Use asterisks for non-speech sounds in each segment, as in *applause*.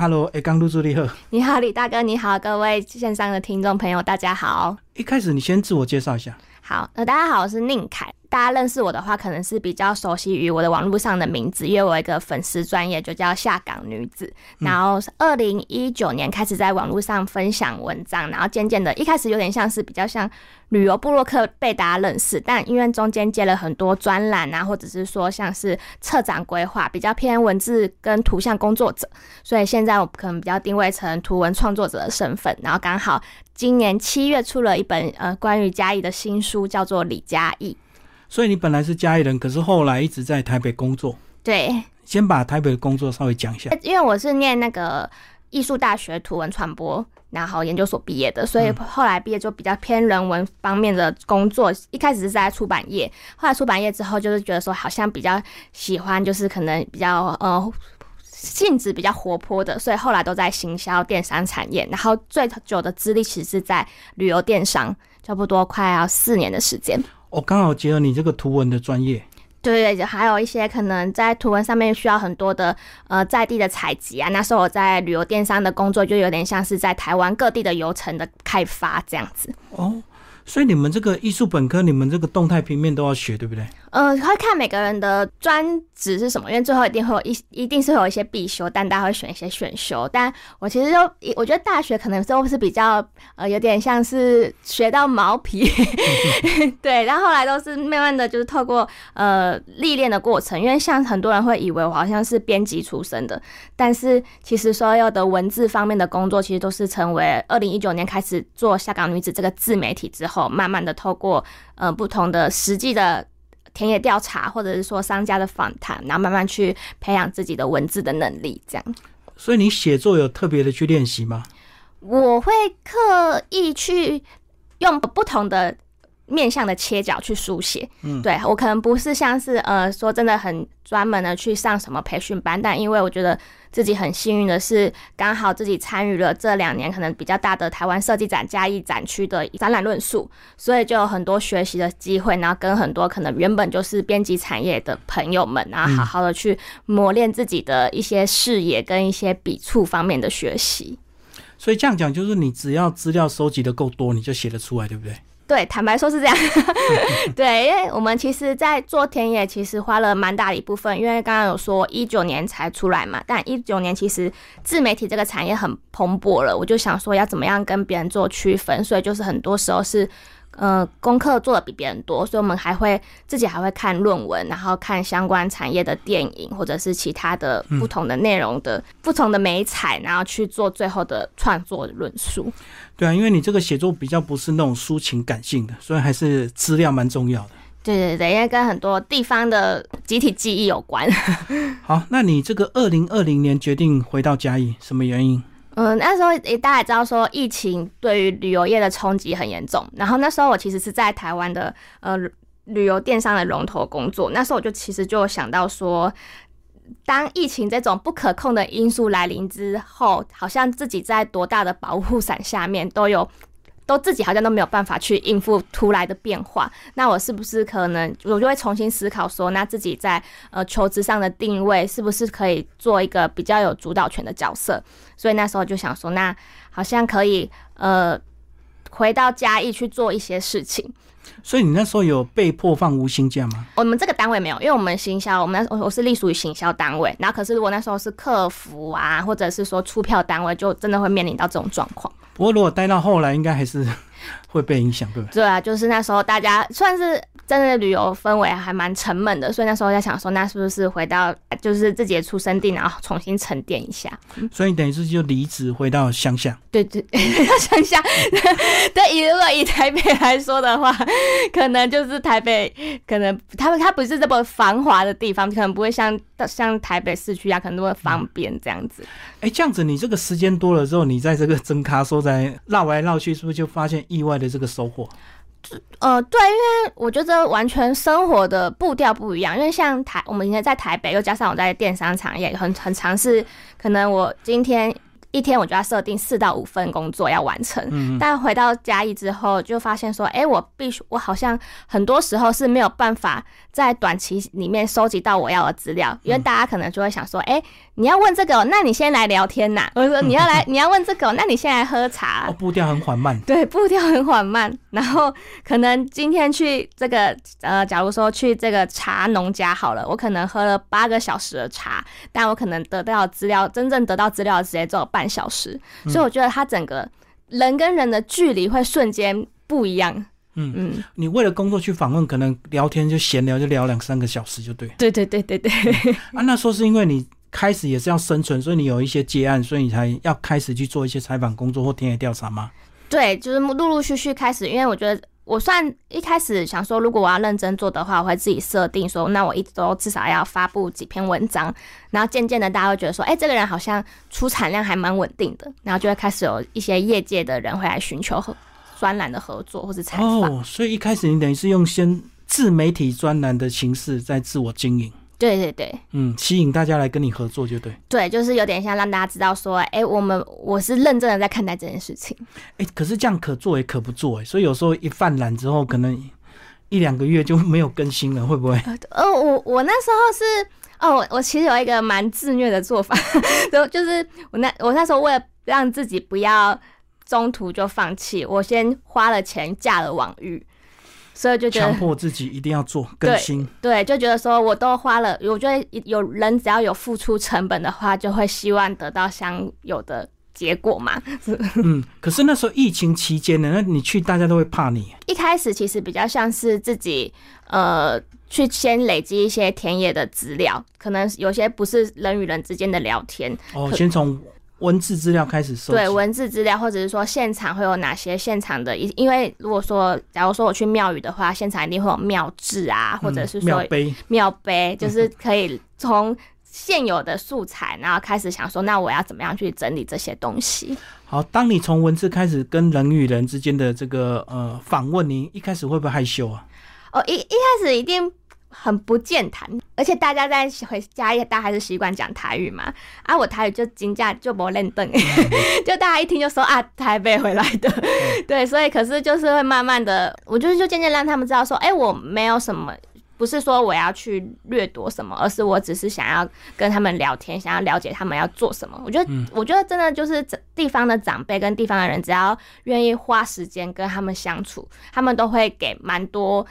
，Hello，哎，刚入住你好，你好，李大哥，你好，各位线上的听众朋友，大家好。一开始你先自我介绍一下。好，呃，大家好，我是宁凯。大家认识我的话，可能是比较熟悉于我的网络上的名字，因为我一个粉丝专业就叫下岗女子。然后二零一九年开始在网络上分享文章，然后渐渐的，一开始有点像是比较像旅游部落客被大家认识，但因为中间接了很多专栏啊，或者是说像是策展规划，比较偏文字跟图像工作者，所以现在我可能比较定位成图文创作者的身份。然后刚好今年七月出了一本呃关于嘉义的新书，叫做《李嘉义》。所以你本来是嘉义人，可是后来一直在台北工作。对，先把台北的工作稍微讲一下。因为我是念那个艺术大学图文传播，然后研究所毕业的，所以后来毕业就比较偏人文方面的工作。一开始是在出版业，后来出版业之后，就是觉得说好像比较喜欢，就是可能比较呃性质比较活泼的，所以后来都在行销电商产业。然后最久的资历其实是在旅游电商，差不多快要四年的时间。我刚好结合你这个图文的专业，对对，还有一些可能在图文上面需要很多的呃在地的采集啊。那时候我在旅游电商的工作，就有点像是在台湾各地的游程的开发这样子。哦，所以你们这个艺术本科，你们这个动态平面都要学，对不对？呃，会看每个人的专职是什么，因为最后一定会有一一定是会有一些必修，但大家会选一些选修。但我其实就我觉得大学可能都是比较呃有点像是学到毛皮，*laughs* 对，然后后来都是慢慢的就是透过呃历练的过程，因为像很多人会以为我好像是编辑出身的，但是其实所有的文字方面的工作，其实都是成为二零一九年开始做下岗女子这个自媒体之后，慢慢的透过呃不同的实际的。田野调查，或者是说商家的访谈，然后慢慢去培养自己的文字的能力，这样。所以你写作有特别的去练习吗？我会刻意去用不同的。面向的切角去书写，嗯，对我可能不是像是呃说真的很专门的去上什么培训班，但因为我觉得自己很幸运的是，刚好自己参与了这两年可能比较大的台湾设计展嘉义展区的展览论述，所以就有很多学习的机会，然后跟很多可能原本就是编辑产业的朋友们，然后好好的去磨练自己的一些视野跟一些笔触方面的学习。所以这样讲，就是你只要资料收集的够多，你就写得出来，对不对？对，坦白说是这样。*laughs* 对，因为我们其实，在做田野，其实花了蛮大的一部分。因为刚刚有说一九年才出来嘛，但一九年其实自媒体这个产业很蓬勃了。我就想说，要怎么样跟别人做区分，所以就是很多时候是。呃，功课做的比别人多，所以我们还会自己还会看论文，然后看相关产业的电影，或者是其他的不同的内容的不同的美彩，然后去做最后的创作论述。对啊，因为你这个写作比较不是那种抒情感性的，所以还是资料蛮重要的。对对对，因为跟很多地方的集体记忆有关。好，那你这个二零二零年决定回到嘉义，什么原因？嗯，那时候也大家也知道说，疫情对于旅游业的冲击很严重。然后那时候我其实是在台湾的呃旅游电商的龙头工作。那时候我就其实就想到说，当疫情这种不可控的因素来临之后，好像自己在多大的保护伞下面都有。都自己好像都没有办法去应付突来的变化，那我是不是可能我就会重新思考说，那自己在呃求职上的定位是不是可以做一个比较有主导权的角色？所以那时候就想说，那好像可以呃回到嘉义去做一些事情。所以你那时候有被迫放无薪假吗？我们这个单位没有，因为我们行销，我们我我是隶属于行销单位。然后可是如果那时候是客服啊，或者是说出票单位，就真的会面临到这种状况。不过，如果待到后来，应该还是会被影响，对不对？对啊，就是那时候大家算是真的旅游氛围还蛮沉闷的，所以那时候在想说，那是不是回到就是自己的出生地，然后重新沉淀一下？所以等于是就离职回到乡下。对对，*laughs* 乡下。对，如果以台北来说的话，可能就是台北，可能他们它不是这么繁华的地方，可能不会像像台北市区啊，可能都会方便这样子。哎，这样子你这个时间多了之后，你在这个 *laughs* 真咖说在绕来绕去，是不是就发现意外对这个收获？呃，对，因为我觉得完全生活的步调不一样。因为像台，我们今天在台北，又加上我在电商场也，很很尝试。可能我今天一天我就要设定四到五份工作要完成。嗯，但回到嘉义之后，就发现说，哎、我必须，我好像很多时候是没有办法在短期里面收集到我要的资料，因为大家可能就会想说，哎、你要问这个哦、那你先来聊天呐、或者说你要来，你要问这个哦、那你先来喝茶 *laughs* 哦，。步调很缓慢。对，步调很缓慢，然后可能今天去这个呃，假如说去这个茶农家好了，我可能喝了八个小时的茶，但我可能得到资料，真正得到资料的时间只有半小时，所以我觉得他整个人跟人的距离会瞬间不一样。嗯嗯，你为了工作去访问，可能聊天就闲聊就聊两三个小时就对。对对对对对，啊，那时候是因为你开始也是要生存，所以你有一些接案，所以你才要开始去做一些采访工作或田野调查吗？对，就是陆陆续续开始，因为我觉得我算一开始想说，如果我要认真做的话，我会自己设定说，那我一周至少要发布几篇文章，然后渐渐的大家会觉得说，哎、这个人好像出产量还蛮稳定的，然后就会开始有一些业界的人会来寻求和专栏的合作或者采访。哦，所以一开始你等于是用先自媒体专栏的形式在自我经营，对对对嗯，吸引大家来跟你合作就对。对，就是有点像让大家知道说，哎、我们我是认真的在看待这件事情。哎、可是这样可做也可不做哎，所以有时候一犯懒之后，可能一两个月就没有更新了，会不会？*laughs* 呃，我我那时候是哦，我我其实有一个蛮自虐的做法，*laughs* 就就是我那我那时候为了让自己不要中途就放弃，我先花了钱架了网域，所以就觉强迫自己一定要做更新。对，就觉得说我都花了，我觉得有人只要有付出成本的话，就会希望得到相有的结果嘛。嗯，可是那时候疫情期间呢，那你去大家都会怕你。一开始其实比较像是自己呃去先累积一些田野的资料，可能有些不是人与人之间的聊天，哦，先从文字资料开始收集。对文字资料，或者是说现场会有哪些现场的，因因为如果说假如说我去庙宇的话，现场一定会有庙志啊，或者是说碑，庙碑，*laughs* 就是可以从现有的素材，然后开始想说，那我要怎么样去整理这些东西？好，当你从文字开始跟人与人之间的这个呃访问，你一开始会不会害羞啊？哦，一一开始一定很不健谈，而且大家在回家也，大家还是习惯讲台语嘛。啊，我台语就金价就不认凳，*laughs* 就大家一听就说啊，台北回来的，对，所以可是就是会慢慢的，我就是就渐渐让他们知道说，哎、我没有什么。不是说我要去掠夺什么，而是我只是想要跟他们聊天，想要了解他们要做什么。我觉得，我觉得真的就是这地方的长辈跟地方的人，只要愿意花时间跟他们相处，他们都会给蛮多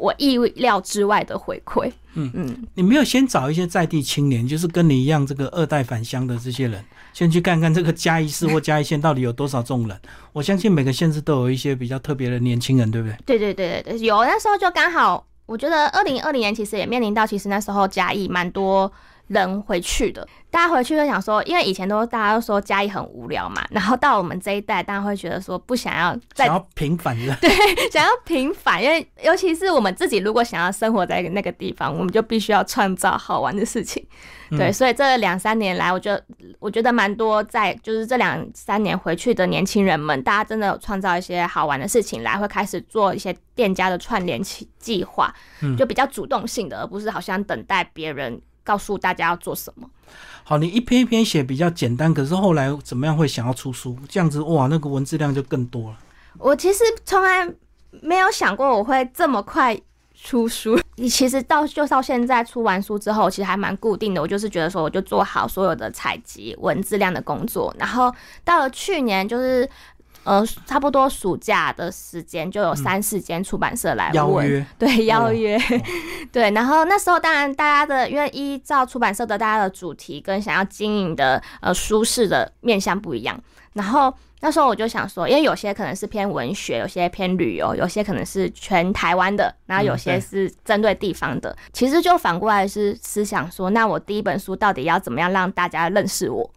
我意料之外的回馈。嗯嗯，你没有先找一些在地青年，就是跟你一样这个二代返乡的这些人，先去看看这个嘉义市或嘉义县到底有多少这种人。我相信每个县市都有一些比较特别的年轻人，对不对？对对对对对，有那时候就刚好，我觉得二零二零年其实也面临到，其实那时候嘉义蛮多人回去的，大家回去就想说，因为以前都大家都说家里很无聊嘛，然后到我们这一代，大家会觉得说不想要再想要平反的，*laughs* 想要平凡，因为尤其是我们自己如果想要生活在那个地方，我们就必须要创造好玩的事情。对，所以这两三年来，我觉得我觉得蛮多在就是这两三年回去的年轻人们，大家真的有创造一些好玩的事情来，会开始做一些店家的串联计计划，就比较主动性的，而不是好像等待别人告诉大家要做什么。好，你一篇一篇写比较简单，可是后来怎么样会想要出书？这样子哇，那个文字量就更多了。我其实从来没有想过我会这么快出书。你其实到就到现在出完书之后，其实还蛮固定的。我就是觉得说，我就做好所有的采集文字量的工作，然后到了去年就是。呃，差不多暑假的时间就有三四间出版社来问，邀约对邀约，哦 *laughs* 对，然后那时候当然大家的，因为依照出版社的大家的主题跟想要经营的呃舒适的面向不一样，然后那时候我就想说，因为有些可能是偏文学，有些偏旅游，有些可能是全台湾的，然后有些是针对地方的。其实就反过来是思想说，那我第一本书到底要怎么样让大家认识我？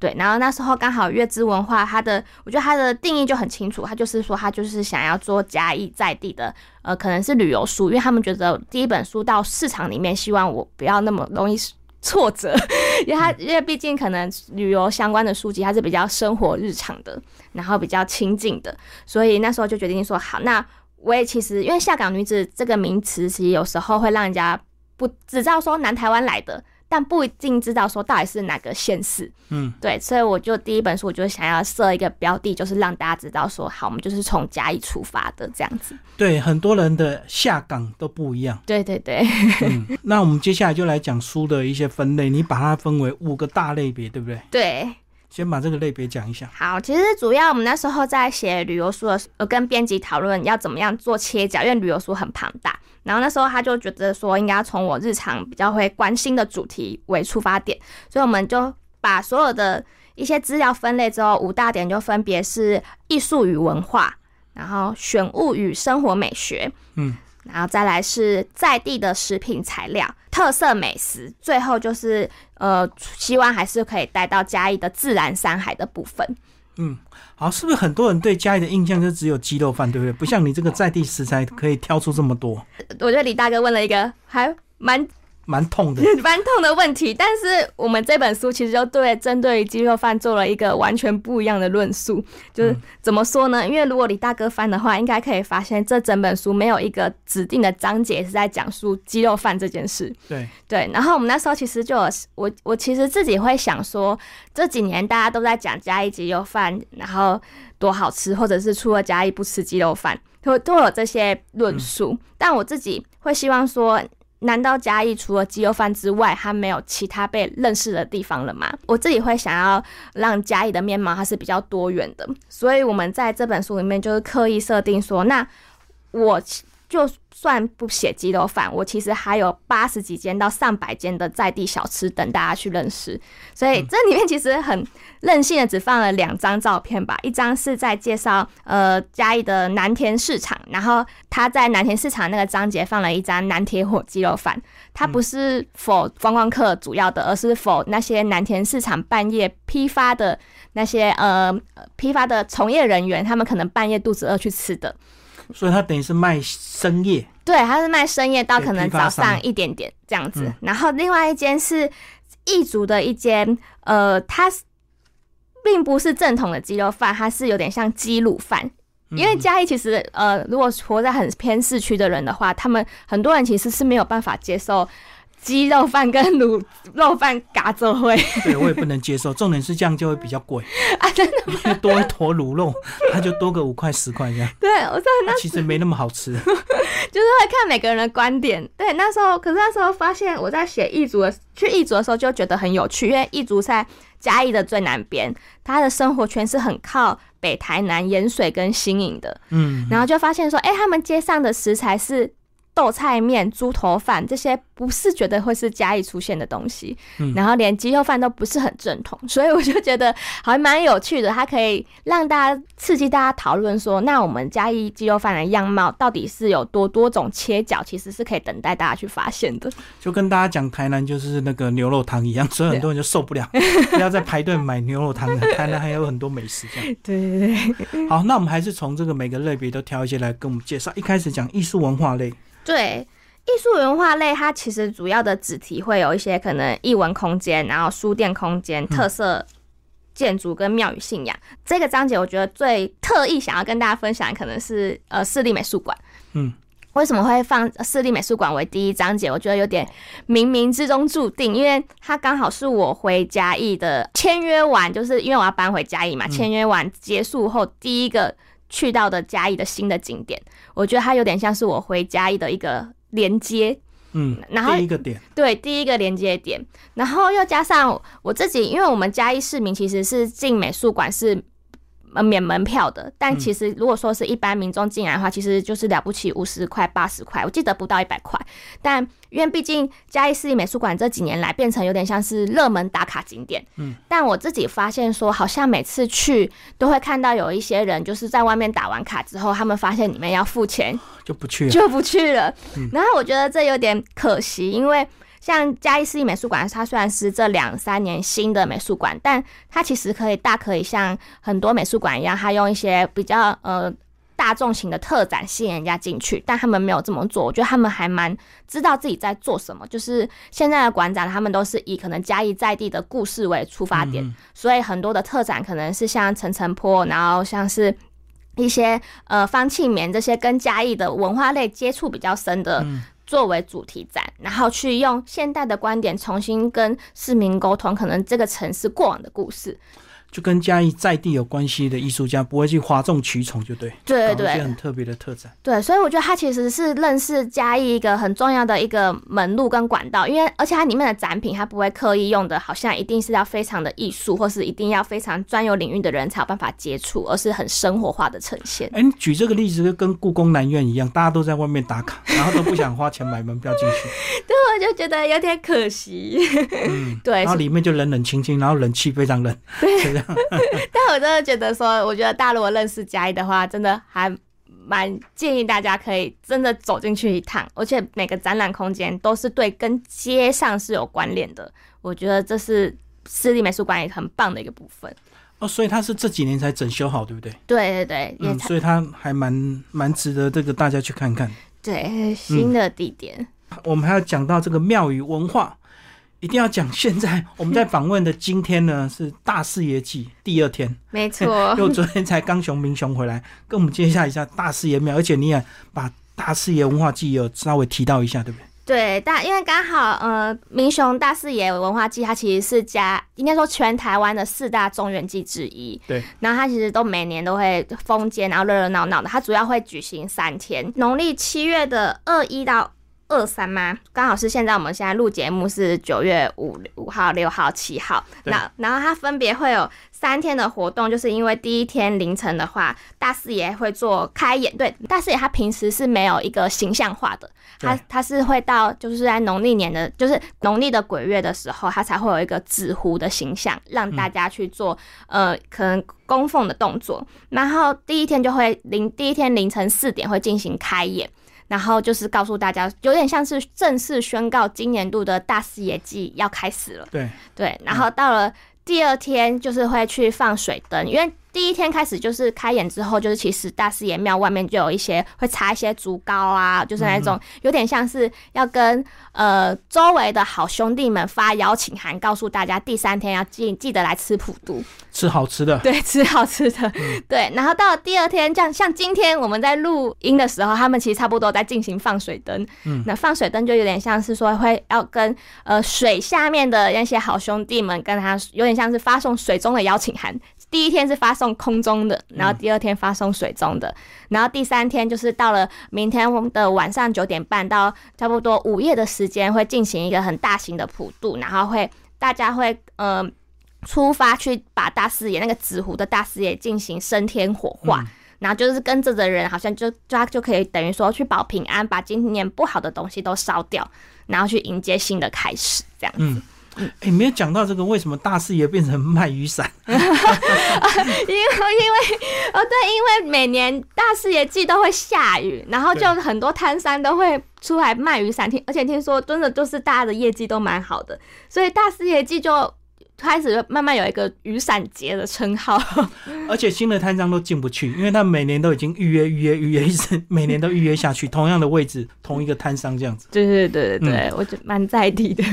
对，然后那时候刚好月之文化，它的我觉得它的定义就很清楚，它就是说它就是想要做嘉义在地的，呃，可能是旅游书，因为他们觉得第一本书到市场里面，希望我不要那么容易挫折，*laughs* 因为它因为毕竟可能旅游相关的书籍它是比较生活日常的，然后比较亲近的，所以那时候就决定说好，那我也其实因为下岗女子这个名词，其实有时候会让人家不只知道说南台湾来的。但不一定知道说到底是哪个县市。嗯，对，所以我就第一本书我就想要设一个标的，就是让大家知道说，好，我们就是从嘉义出发的这样子。对，很多人的下岗都不一样。对对对，嗯，那我们接下来就来讲书的一些分类，你把它分为五个大类别，对不对？对。先把这个类别讲一下。好，其实主要我们那时候在写旅游书的时候，跟编辑讨论要怎么样做切角，因为旅游书很庞大。然后那时候他就觉得说，应该要从我日常比较会关心的主题为出发点，所以我们就把所有的一些资料分类之后，五大点就分别是艺术与文化，然后选物与生活美学，嗯。然后再来是在地的食品材料、特色美食，最后就是呃，希望还是可以带到嘉义的自然山海的部分。嗯，好，是不是很多人对嘉义的印象就只有鸡肉饭，对不对？不像你这个在地食材可以挑出这么多。我觉得李大哥问了一个还蛮。蛮痛的，*laughs* 蛮痛的问题。但是我们这本书其实就对针对鸡肉饭做了一个完全不一样的论述。就是怎么说呢？因为如果李大哥翻的话，应该可以发现这整本书没有一个指定的章节是在讲述鸡肉饭这件事。对对。然后我们那时候其实就有我我其实自己会想说，这几年大家都在讲嘉义鸡肉饭，然后多好吃，或者是出了嘉义不吃鸡肉饭，都都有这些论述。但我自己会希望说。难道嘉义除了鸡肉饭之外，它没有其他被认识的地方了吗？我自己会想要让嘉义的面貌它是比较多元的，所以我们在这本书里面就是刻意设定说，那我。就算不写鸡肉饭，我其实还有八十几间到上百间的在地小吃等大家去认识。所以这里面其实很任性的，只放了两张照片吧。一张是在介绍呃嘉义的南田市场，然后他在南田市场那个章节放了一张南铁火鸡肉饭。它不是否观光客主要的，而是否那些南田市场半夜批发的那些呃批发的从业人员，他们可能半夜肚子饿去吃的。所以它等于是卖深夜，对，它是卖深夜到可能早上一点点这样子。然后另外一间是异族的一间，呃，它并不是正统的鸡肉饭，它是有点像鸡卤饭。因为嘉义其实，呃，如果活在很偏市区的人的话，他们很多人其实是没有办法接受。鸡肉饭跟卤 *laughs* 肉饭嘎着会，*laughs* 对我也不能接受。重点是这样就会比较贵 *laughs* 啊，真的吗多一坨卤肉，它就多个五块十块这样。对，我说那其实没那么好吃，就是会看每个人的观点。对，那时候可是那时候发现我在写异族的去异族的时候就觉得很有趣，因为异族在嘉义的最南边，他的生活圈是很靠北台南盐水跟新营的。嗯，然后就发现说，哎，他们街上的食材是。豆菜面、猪头饭这些不是觉得会是嘉义出现的东西，然后连鸡肉饭都不是很正统，*laughs* 所以我就觉得还蛮有趣的。它可以让大家刺激大家讨论说，那我们嘉义鸡肉饭的样貌到底是有多多种切角，其实是可以等待大家去发现的。就跟大家讲台南就是那个牛肉汤一样，*laughs* 所以很多人就受不了，不要再排队买牛肉汤了。台南还有很多美食，这样。对 *laughs* 对对。好，那我们还是从这个每个类别都挑一些来跟我们介绍。一开始讲艺术文化类。对艺术文化类，它其实主要的主题会有一些可能艺文空间，然后书店空间、特色建筑跟庙宇信仰。这个章节我觉得最特意想要跟大家分享，可能是呃市立美术馆。嗯，为什么会放市立美术馆为第一章节？我觉得有点冥冥之中注定，因为它刚好是我回嘉义的签约完，就是因为我要搬回嘉义嘛，签约完结束后第一个。去到的嘉义的新的景点，我觉得它有点像是我回嘉义的一个连接，嗯，然后第一个点，对，第一个连接点，然后又加上我自己，因为我们嘉义市民其实是进美术馆是。呃，免门票的，但其实如果说是一般民众进来的话，其实就是了不起五十块、八十块，我记得不到一百块。但因为毕竟嘉义市立美术馆这几年来变成有点像是热门打卡景点，嗯，但我自己发现说，好像每次去都会看到有一些人就是在外面打完卡之后，他们发现里面要付钱，就不去了，就不去了。然后我觉得这有点可惜，因为。像嘉义市立美术馆，它虽然是这两三年新的美术馆，但它其实可以大可以像很多美术馆一样，它用一些比较呃大众型的特展吸引人家进去，但他们没有这么做。我觉得他们还蛮知道自己在做什么。就是现在的馆长，他们都是以可能嘉义在地的故事为出发点，所以很多的特展可能是像层层坡，然后像是一些呃方庆棉这些跟嘉义的文化类接触比较深的。作为主题展，然后去用现代的观点重新跟市民沟通，可能这个城市过往的故事。就跟嘉义在地有关系的艺术家，不会去哗众取宠，就对。对对对，搞一些很特别的特展。对，所以我觉得它其实是认识嘉义一个很重要的一个门路跟管道，因为而且它里面的展品，它不会刻意用的，好像一定是要非常的艺术，或是一定要非常专有领域的人才有办法接触，而是很生活化的呈现。哎，你举这个例子就跟故宫南院一样，大家都在外面打卡，然后都不想花钱买门票进去。*laughs* 对，我就觉得有点可惜。嗯，*laughs* 对然后里面就冷冷清清，然后冷气非常冷，对 *laughs* 样。*laughs* 但我真的觉得说，我觉得大家如果认识嘉义的话，真的还蛮建议大家可以真的走进去一趟，而且每个展览空间都是对跟街上是有关联的。我觉得这是私立美术馆也很棒的一个部分。哦，所以它是这几年才整修好，对不对？对对对，也嗯，所以它还蛮蛮值得这个大家去看看。对新的地点。我们还要讲到这个庙宇文化，一定要讲。现在我们在访问的今天呢是大四爷祭第二天，没错因为，*laughs* 我昨天才刚熊明雄回来，跟我们介绍一下大四爷庙，而且你也把大四爷文化祭有稍微提到一下，对不对？对，大因为刚好呃，民雄大四爷文化祭，它其实是加应该说全台湾的四大中原祭之一。对，然后它其实都每年都会封街，然后热热闹闹的。它主要会举行三天，农历七月的二一到二三吗？刚好是现在我们现在录节目是九月五五号、六号、七号。那然后它分别会有三天的活动，就是因为第一天凌晨的话，大四爷会做开演。对，大四爷他平时是没有一个形象化的，他他是会到就是在农历年的，就是农历的鬼月的时候，他才会有一个纸糊的形象，让大家去做、呃可能供奉的动作。然后第一天就会凌第一天凌晨四点会进行开演。然后就是告诉大家，有点像是正式宣告今年度的大事业季要开始了。对，对，然后到了第二天就是会去放水灯，因为第一天开始就是开演之后，就是其实大师爷庙外面就有一些会插一些竹篙啊，就是那种有点像是要跟呃周围的好兄弟们发邀请函，告诉大家第三天要记记得来吃普渡，吃好吃的，对，*laughs* 吃好吃的，对。然后到了第二天，像像今天我们在录音的时候，他们其实差不多在进行放水灯。嗯那放水灯就有点像是说会要跟呃水下面的那些好兄弟们跟他有点像是发送水中的邀请函。第一天是发送空中的，然后第二天发送水中的，然后第三天就是到了明天的晚上九点半到差不多午夜的时间，会进行一个很大型的普渡，然后会大家会呃出发去把大师爷那个纸糊的大师爷进行升天火化。然后就是跟着的人，好像就就他就可以等于说去保平安，把今年不好的东西都烧掉，然后去迎接新的开始，这样。嗯。哎，没有讲到这个，为什么大四爷变成卖雨伞？*laughs* 因为因为哦对，因为每年大四爷季都会下雨，然后就很多摊商都会出来卖雨伞，听而且听说真的就是大家的业绩都蛮好的，所以大四爷季就开始慢慢有一个雨伞节的称号。*laughs* 而且新的摊商都进不去，因为他每年都已经预约、预约、预约，一直每年都预约下去，*laughs* 同样的位置，同一个摊商这样子。对对对对对，我觉得蛮在地的。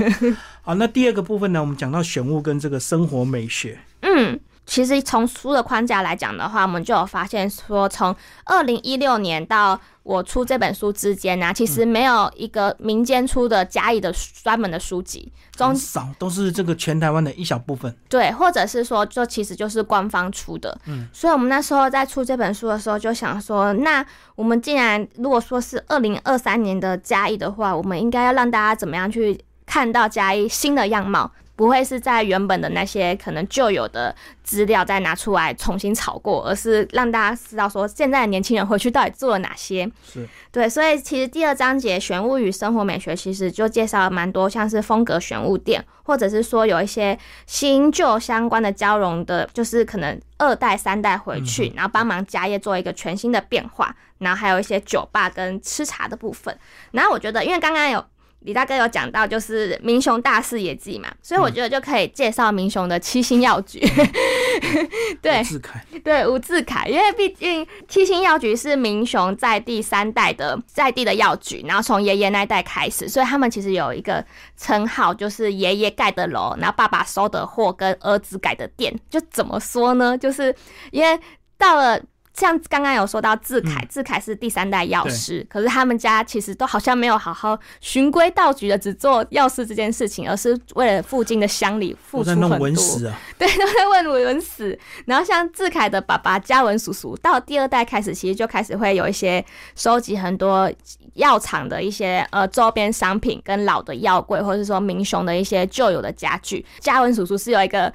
好，那第二个部分呢，我们讲到选物跟这个生活美学。嗯，其实从书的框架来讲的话，我们就有发现说，从二零一六年到我出这本书之间呢、其实没有一个民间出的嘉义的专门的书籍，中很少都是这个全台湾的一小部分。对，或者是说，就其实就是官方出的。嗯，所以我们那时候在出这本书的时候，就想说，那我们既然如果说是二零二三年的嘉义的话，我们应该要让大家怎么样去看到嘉义新的样貌。不会是在原本的那些可能旧有的资料再拿出来重新炒过，而是让大家知道说现在的年轻人回去到底做了哪些。是对，所以其实第二章节玄物与生活美学，其实就介绍了蛮多像是风格玄物店，或者是说有一些新旧相关的交融的，就是可能二代三代回去，然后帮忙家业做一个全新的变化，然后还有一些酒吧跟吃茶的部分。然后我觉得，因为刚刚有。李大哥有讲到，就是明雄大事野记嘛，所以我觉得就可以介绍明雄的七星药局。*laughs* 对自凯，对，吴志凯，因为毕竟七星药局是明雄在第三代的在地的药局，然后从爷爷那一代开始，所以他们其实有一个称号，就是爷爷盖的楼，然后爸爸收的货跟儿子改的店。就怎么说呢？就是因为到了。像刚刚有说到志凯，志凯是第三代药师，可是他们家其实都好像没有好好循规蹈矩的只做药师这件事情，而是为了附近的乡里付出很多。*laughs* 对，都在问文史。然后像志凯的爸爸嘉文叔叔，到第二代开始，其实就开始会有一些收集很多药厂的一些呃周边商品，跟老的药柜，或者是说明雄的一些旧有的家具。嘉文叔叔是有一个。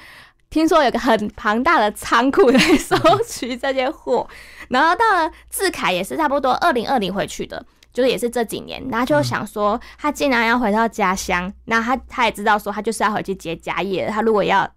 听说有个很庞大的仓库在 *laughs* 收取这些货，然后到了志凯也是差不多二零二零回去的，就是也是这几年，然后就想说他既然要回到家乡，那他他也知道说他就是要回去接家业，他如果要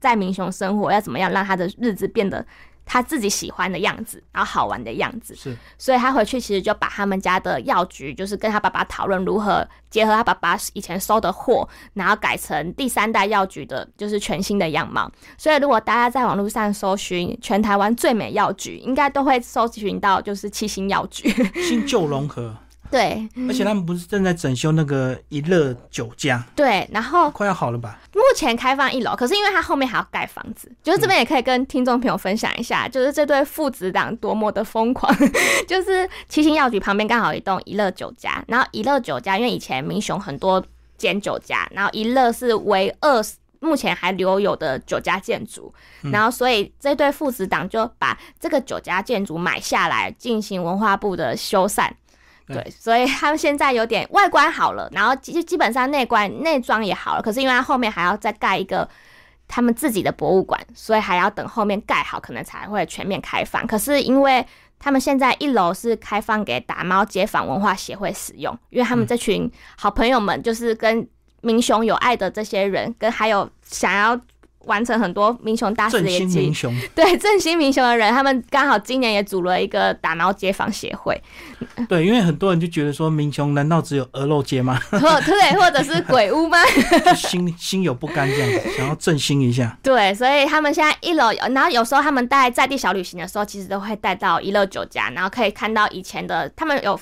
在民雄生活，要怎么样让他的日子变得。他自己喜欢的样子，然后好玩的样子，是，所以他回去其实就把他们家的药局，就是跟他爸爸讨论如何结合他爸爸以前收的货，然后改成第三代药局的，就是全新的样貌。所以如果大家在网络上搜寻全台湾最美药局，应该都会搜寻到就是七星药局，新旧融合。对，而且他们不是正在整修那个一乐酒家？对，然后快要好了吧？目前开放一楼，可是因为它后面还要盖房子，就是这边也可以跟听众朋友分享一下，就是这对父子党多么的疯狂。*laughs* 就是七星药局旁边刚好一栋一乐酒家，然后一乐酒家因为以前民雄很多间酒家，然后一乐是唯二目前还留有的酒家建筑，然后所以这对父子党就把这个酒家建筑买下来，进行文化部的修缮。对，所以他们现在有点外观好了，然后基基本上内观内装也好了，可是因为他后面还要再盖一个他们自己的博物馆，所以还要等后面盖好，可能才会全面开放。可是因为他们现在一楼是开放给打猫街坊文化协会使用，因为他们这群好朋友们就是跟明雄有爱的这些人，跟还有想要。完成很多民雄大事的业绩，对振兴民雄的人，他们刚好今年也组了一个打猫街坊协会。对，因为很多人就觉得说，民雄难道只有鹅肉街吗？或对，或者是鬼屋吗？*laughs* 心心有不甘这样子，想要振兴一下。对，所以他们现在一楼，然后有时候他们带在地小旅行的时候，其实都会带到一乐酒家，然后可以看到以前的他们有。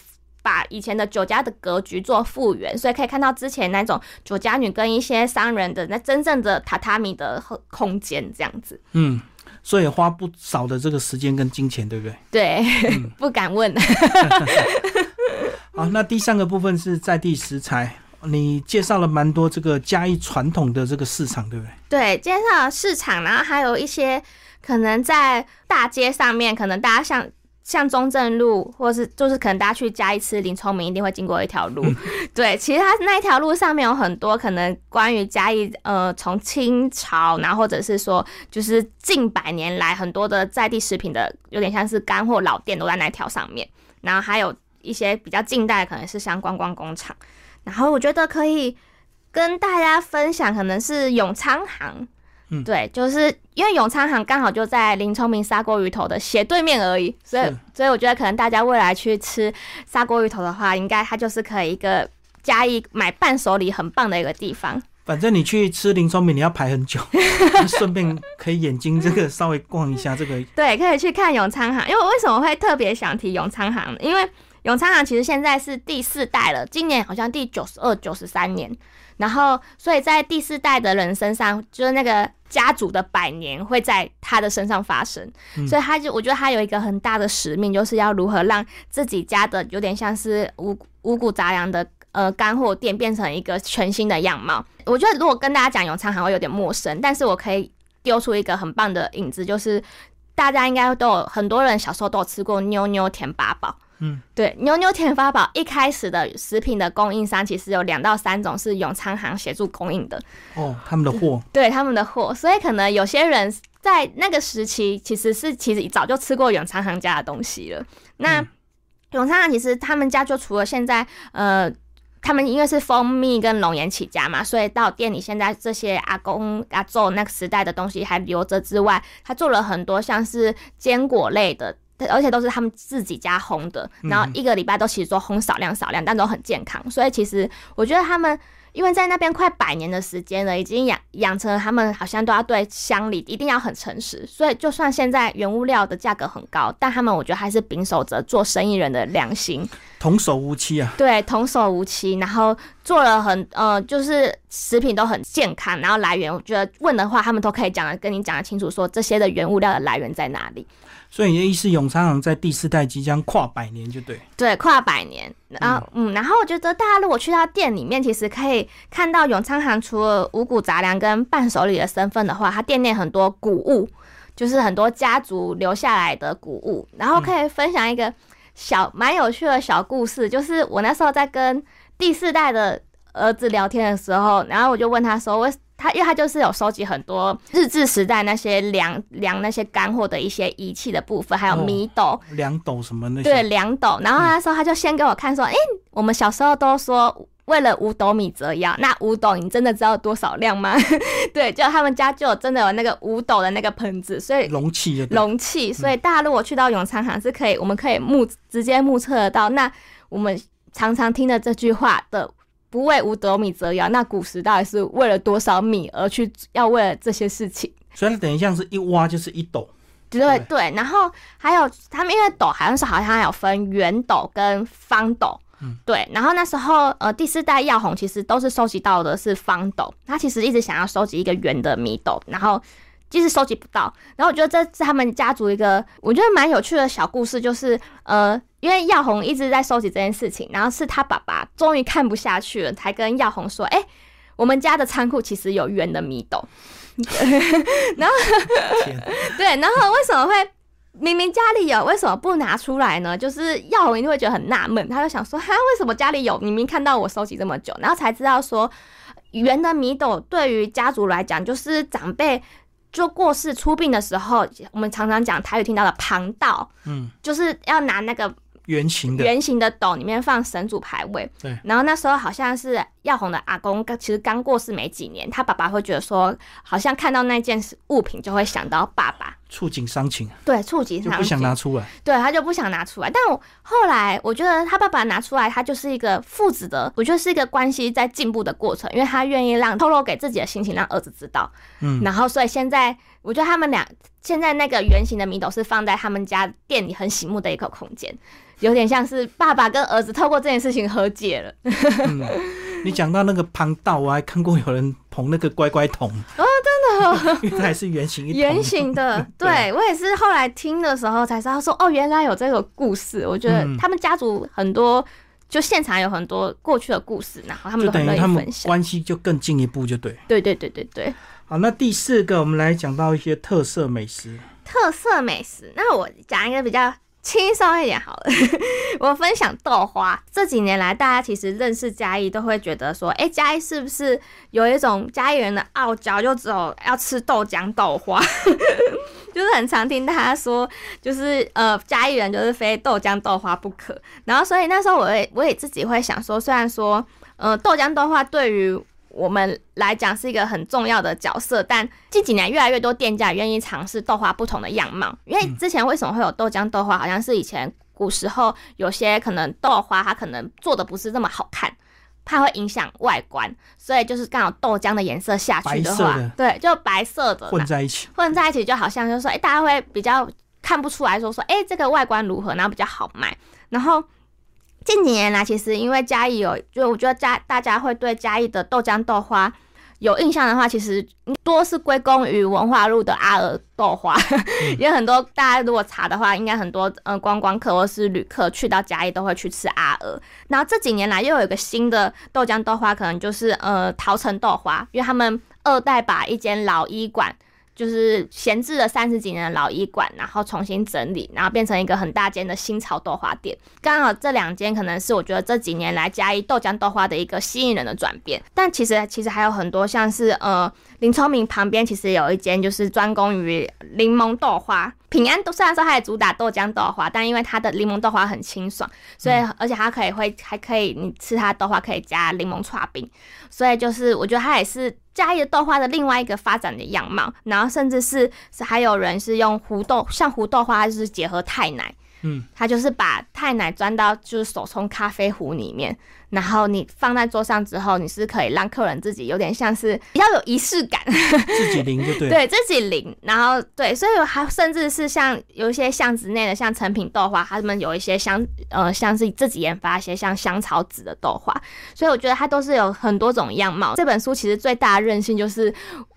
把以前的酒家的格局做复原，所以可以看到之前那种酒家女跟一些商人的那真正的榻榻米的空间这样子。嗯，所以花不少的这个时间跟金钱，对不对？对，*laughs* 不敢问。*laughs* 好，那第三个部分是在地食材，你介绍了蛮多这个嘉义传统的这个市场，对不对？对，介绍市场，然后还有一些可能在大街上面，可能大家像。像中正路，或是就是可能大家去嘉义吃林聪明，一定会经过一条路。对，其实它那一条路上面有很多可能关于嘉义，呃，从清朝，然后或者是说就是近百年来很多的在地食品的，有点像是干货老店都在那条上面。然后还有一些比较近代，可能是像观光工厂。然后我觉得可以跟大家分享，可能是永昌行。嗯，对，就是因为永昌行刚好就在林聪明砂锅鱼头的斜对面而已，所以所以我觉得可能大家未来去吃砂锅鱼头的话，应该它就是可以一个加一买伴手礼很棒的一个地方。反正你去吃林聪明，你要排很久，*laughs* 顺便可以眼睛这个稍微逛一下这个。对，可以去看永昌行，因为为什么会特别想提永昌行？因为永昌行其实现在是第四代了，今年好像第九十二、九十三年。然后，所以在第四代的人身上，就是那个家族的百年会在他的身上发生。所以他就，我觉得他有一个很大的使命，就是要如何让自己家的有点像是五五谷杂粮的呃干货店变成一个全新的样貌。我觉得如果跟大家讲永昌，还会有点陌生，但是我可以丢出一个很棒的影子，就是大家应该都有很多人小时候都有吃过妞妞甜八宝。嗯，对，牛牛甜发宝一开始的食品的供应商其实有两到三种是永昌行协助供应的哦，他们的货，*laughs* 对他们的货，所以可能有些人在那个时期其实是其实早就吃过永昌行家的东西了。那永昌行其实他们家就除了现在呃，他们因为是蜂蜜跟龙岩起家嘛，所以到店里现在这些阿公阿祖那个时代的东西还留着之外，他做了很多像是坚果类的。而且都是他们自己家烘的，然后一个礼拜都其实说烘少量少量，但都很健康。所以其实我觉得他们因为在那边快百年的时间了，已经养养成了他们好像都要对乡里一定要很诚实，所以就算现在原物料的价格很高，但他们我觉得还是秉守着做生意人的良心，童叟无欺啊。对，童叟无欺，然后做了很呃，就是食品都很健康，然后来源我觉得问的话，他们都可以讲的跟你讲的清楚，说这些的原物料的来源在哪里。所以你的意思，永昌行在第四代即将跨百年，就对。对，跨百年，然后嗯，然后我觉得大家如果去到店里面，其实可以看到永昌行除了五谷杂粮跟伴手礼的身份的话，它店内很多谷物，就是很多家族留下来的谷物。然后可以分享一个小蛮有趣的小故事，就是我那时候在跟第四代的儿子聊天的时候，然后我就问他说：“我。”他因为他就是有收集很多日治时代那些量量那些干货的一些仪器的部分，还有米斗、量斗什么那些。对，量斗。然后那时候他就先给我看说：“哎，我们小时候都说为了五斗米折腰，那五斗你真的知道多少量吗？” *laughs* 对，就他们家就真的有那个五斗的那个盆子，所以容器容器。所以大家如果去到永昌行是可以，我们可以目直接目测得到。那我们常常听的这句话的。不为五斗米折腰，那古时到底是为了多少米而去要为了这些事情？所以它等于像是一挖就是一斗，对对。然后还有他们因为斗好像是好像有分圆斗跟方斗，嗯，对。然后那时候呃第四代耀红其实都是收集到的是方斗，他其实一直想要收集一个圆的米斗，然后。即使收集不到，然后我觉得这是他们家族一个我觉得蛮有趣的小故事，就是呃，因为耀红一直在收集这件事情，然后是他爸爸终于看不下去了，才跟耀红说：“哎，我们家的仓库其实有圆的米斗。*laughs* *laughs* ”然后对，然后为什么会明明家里有，为什么不拿出来呢？就是耀红一定会觉得很纳闷，他就想说：“哈，为什么家里有？明明看到我收集这么久，然后才知道说圆的米斗对于家族来讲，就是长辈。”就过世出殡的时候，我们常常讲台语听到的旁道，嗯，就是要拿那个。圆形的圆形的斗里面放神主牌位，对。然后那时候好像是耀红的阿公，其实刚过世没几年，他爸爸会觉得说，好像看到那件物品就会想到爸爸，触景伤情。对，触景伤情，不想拿出来。对，他就不想拿出来。但我后来我觉得他爸爸拿出来，他就是一个父子的，我觉得是一个关系在进步的过程，因为他愿意让透露给自己的心情让儿子知道。嗯。然后所以现在我觉得他们俩现在那个圆形的米斗是放在他们家店里很醒目的一个空间。有点像是爸爸跟儿子透过这件事情和解了。你讲到那个旁道，我还看过有人捧那个乖乖桶哦，*laughs* *laughs* 它还是圆形一圆形的。*laughs* 对我也是后来听的时候才知道说，哦，原来有这个故事。我觉得他们家族很多，就现场有很多过去的故事，然后他们都很乐意分享，关系就更进一步，就对。对对对对对。好，那第四个我们来讲到一些特色美食。特色美食，那我讲一个比较。轻松一点好了，*laughs* 我分享豆花。这几年来，大家其实认识嘉义，都会觉得说，哎，嘉义是不是有一种嘉义人的傲娇，就只有要吃豆浆豆花？*laughs* 就是很常听大家说，就是呃，嘉义人就是非豆浆豆花不可。然后，所以那时候我也我也自己会想说，虽然说，呃，豆浆豆花对于我们来讲是一个很重要的角色，但近几年越来越多店家愿意尝试豆花不同的样貌。因为之前为什么会有豆浆豆花？好像是以前古时候有些可能豆花它可能做的不是这么好看，怕会影响外观，所以就是刚好豆浆的颜色下去的话，对，就白色的混在一起，混在一起就好像就是说，哎，大家会比较看不出来说说，哎，这个外观如何，然后比较好卖，然后。近几年来，其实因为嘉义有，就我觉得嘉大家会对嘉义的豆浆豆花有印象的话，其实多是归功于文化路的阿尔豆花，*laughs* 也很多大家如果查的话，应该很多呃观光客或是旅客去到嘉义都会去吃阿尔。然后这几年来又有一个新的豆浆豆花，可能就是呃桃城豆花，因为他们二代把一间老医馆。就是闲置了三十几年的老医馆，然后重新整理，然后变成一个很大间的新潮豆花店。刚好这两间可能是我觉得这几年来嘉义豆浆豆花的一个吸引人的转变。但其实其实还有很多，像是呃林聪明旁边其实有一间就是专攻于柠檬豆花。平安都虽然说它也主打豆浆豆花，但因为它的柠檬豆花很清爽，所以而且它可以会还可以你吃它豆花可以加柠檬串冰，所以就是我觉得它也是。嘉义的豆花的另外一个发展的样貌，然后甚至是是还有人是用胡豆，像胡豆花就是结合太奶，嗯，它就是把太奶装到就是手冲咖啡壶里面，然后你放在桌上之后，你是可以让客人自己有点像是比较有仪式感，自己淋就对了。对自己淋，然后对，所以还甚至是像有一些巷子内的像成品豆花，他们有一些香呃像是自己研发一些像香草籽的豆花，所以我觉得它都是有很多种样貌。这本书其实最大的韧性就是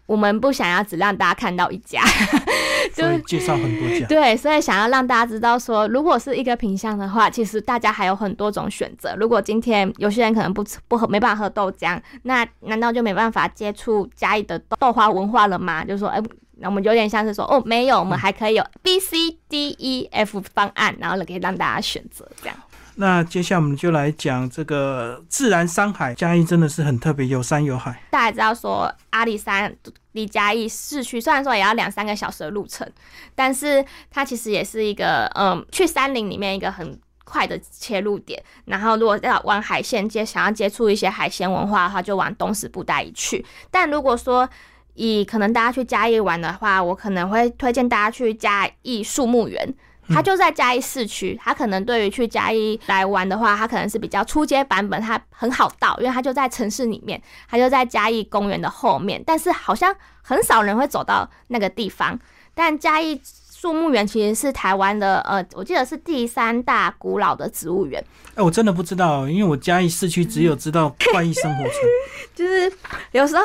我们不想要只让大家看到一家，*laughs* 所以介绍很多家。对，所以想要让大家知道说，如果是一个品相的话，其实大家还有很多种选择。如果今天有些人可能不吃不喝没办法喝豆浆，那难道就没办法接触嘉义的豆豆花文化了吗？就是说，哎、那我们有点像是说，哦，没有，我们还可以有 B、C、D、E、F 方案，然后可以让大家选择这样。那接下来我们就来讲这个自然山海，嘉义真的是很特别，有山有海。大家知道说阿里山离嘉义市区虽然说也要两三个小时的路程，但是它其实也是一个嗯去山林里面一个很快的切入点。然后如果要往海鲜接想要接触一些海鲜文化的话，就往东石布袋一去。但如果说以可能大家去嘉义玩的话，我可能会推荐大家去嘉义树木园。它就在嘉义市区，它可能对于去嘉义来玩的话，它可能是比较初阶版本，它很好到，因为它就在城市里面，它就在嘉义公园的后面，但是好像很少人会走到那个地方。但嘉义树木园其实是台湾的，呃，我记得是第三大古老的植物园，哎，我真的不知道，因为我嘉义市区只有知道怪异生活村。*laughs* 就是有时候。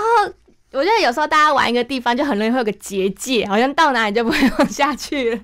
我觉得有时候大家玩一个地方就很容易会有个结界，好像到哪里就不会往下去了。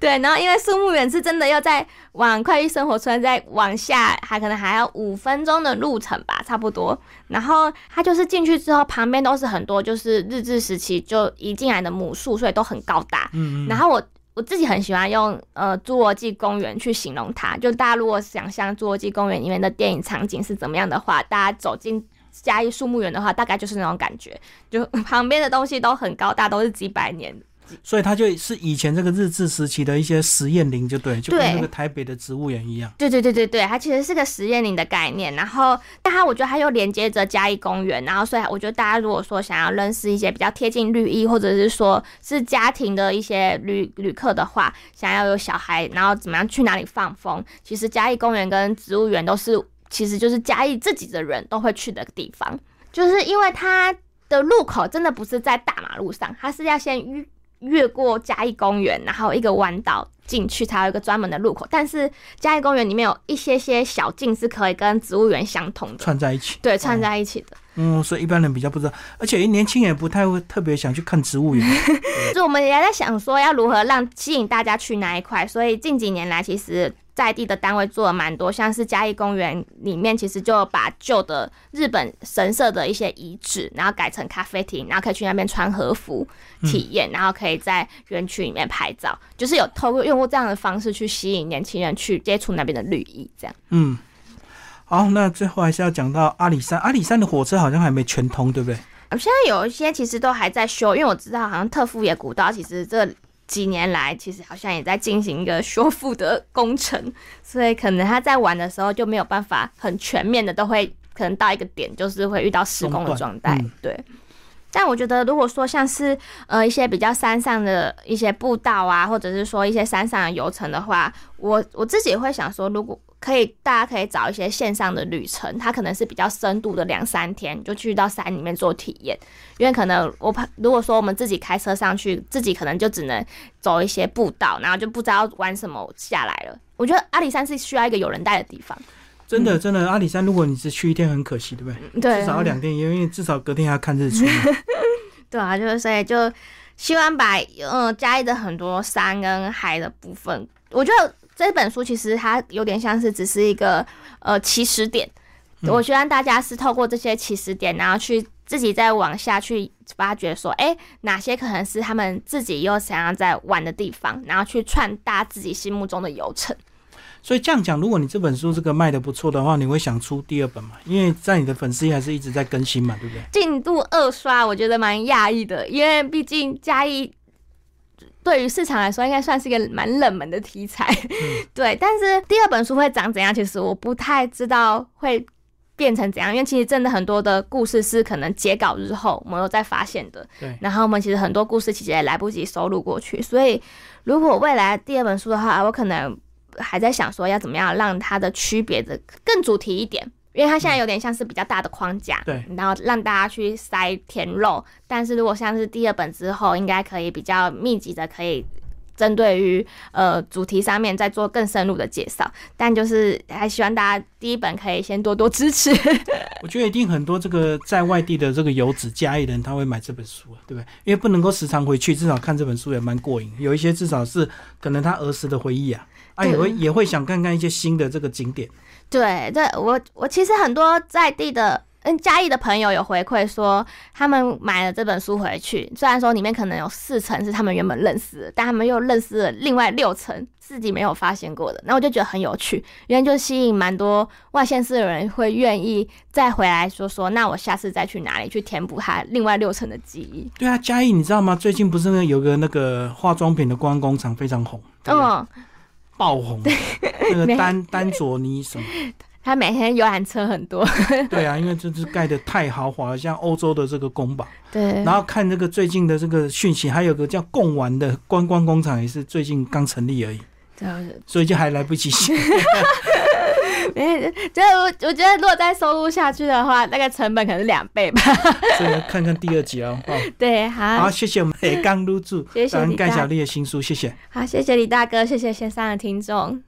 对，然后因为树木园是真的要在往快意生活村再往下，还可能还要五分钟的路程吧，差不多。然后它就是进去之后，旁边都是很多就是日治时期就移进来的母树，所以都很高大。嗯嗯。然后我我自己很喜欢用呃侏罗纪公园去形容它，就大家如果想象侏罗纪公园里面的电影场景是怎么样的话，大家走进。嘉义树木园的话，大概就是那种感觉，就 *laughs* 旁边的东西都很高大，都是几百年。所以它就是以前这个日治时期的一些实验林，就对，就跟那个台北的植物园一样。对对对对对，它其实是个实验林的概念。然后，但它我觉得它又连接着嘉义公园。然后，所以我觉得大家如果说想要认识一些比较贴近绿意，或者是说是家庭的一些旅旅客的话，想要有小孩，然后怎么样去哪里放风，其实嘉义公园跟植物园都是。其实就是嘉义自己的人都会去的地方，就是因为它的路口真的不是在大马路上，它是要先越越过嘉义公园，然后一个弯道进去才有一个专门的路口。但是嘉义公园里面有一些些小径是可以跟植物园相通的，串在一起。对，串在一起的。嗯，所以一般人比较不知道，而且年轻人不太会特别想去看植物园。*laughs* 就我们也在想说要如何让吸引大家去那一块，所以近几年来其实。在地的单位做了蛮多，像是嘉义公园里面，其实就把旧的日本神社的一些遗址，然后改成咖啡厅，然后可以去那边穿和服体验，然后可以在园区里面拍照，就是有透过用过这样的方式去吸引年轻人去接触那边的绿意，这样。嗯，好，那最后还是要讲到阿里山，阿里山的火车好像还没全通，对不对？现在有一些其实都还在修，因为我知道好像特富野古道其实这。几年来，其实好像也在进行一个修复的工程，所以可能他在玩的时候就没有办法很全面的，都会可能到一个点，就是会遇到施工的状态。对，但我觉得如果说像是呃一些比较山上的一些步道啊，或者是说一些山上的游程的话，我我自己会想说，如果可以，大家可以找一些线上的旅程，它可能是比较深度的两三天，就去到山里面做体验。因为可能我怕，如果说我们自己开车上去，自己可能就只能走一些步道，然后就不知道玩什么下来了。我觉得阿里山是需要一个有人带的地方。真的，真的，阿里山如果你只去一天，很可惜，对不对？对，至少要两天，因为至少隔天还要看日出。*laughs* 对啊，就是所以就希望把嗯嘉义的很多山跟海的部分，我觉得。这本书其实它有点像是只是一个呃起始点，我希望大家是透过这些起始点，然后去自己再往下去发掘，说哎哪些可能是他们自己又想要在玩的地方，然后去串搭自己心目中的游程。所以这样讲，如果你这本书这个卖的不错的话，你会想出第二本嘛？因为在你的粉丝还是一直在更新嘛，对不对？进度二刷，我觉得蛮讶异的，因为毕竟嘉义。对于市场来说，应该算是一个蛮冷门的题材，*laughs* 对。但是第二本书会长怎样，其实我不太知道会变成怎样，因为其实真的很多的故事是可能截稿之后我们有再发现的，对。然后我们其实很多故事其实也来不及收录过去，所以如果未来第二本书的话，我可能还在想说要怎么样让它的区别的更主题一点。因为它现在有点像是比较大的框架，对，然后让大家去塞填肉。但是如果像是第二本之后，应该可以比较密集的，可以针对于呃主题上面再做更深入的介绍。但就是还希望大家第一本可以先多多支持。*laughs* 我觉得一定很多这个在外地的这个游子家里人他会买这本书，对不对？因为不能够时常回去，至少看这本书也蛮过瘾。有一些至少是可能他儿时的回忆啊，啊也会也会想看看一些新的这个景点。对，对我我其实很多在地的嗯嘉义的朋友有回馈说，他们买了这本书回去，虽然说里面可能有四层是他们原本认识的，但他们又认识了另外六层自己没有发现过的，那我就觉得很有趣，因为就吸引蛮多外县市的人会愿意再回来说说，那我下次再去哪里去填补他另外六层的记忆。对啊，嘉义你知道吗？最近不是那有个那个化妆品的观光工厂非常红，嗯。爆红，那个 *laughs* 丹丹佐尼什么？*laughs* 他每天游览车很多。*laughs* 对啊，因为这是盖的太豪华了，像欧洲的这个宫堡。对。然后看这个最近的这个讯息，还有个叫贡丸的观光工厂，也是最近刚成立而已。对。所以就还来不及写。*laughs* 没，就我我觉得，如果再收入下去的话，那个成本可能是两倍吧。*laughs* 所以看看第二集哦。对，好。好，谢谢我们刚入住，谢谢盖小丽的新书，谢谢。好，谢谢李大哥，谢谢线上的听众。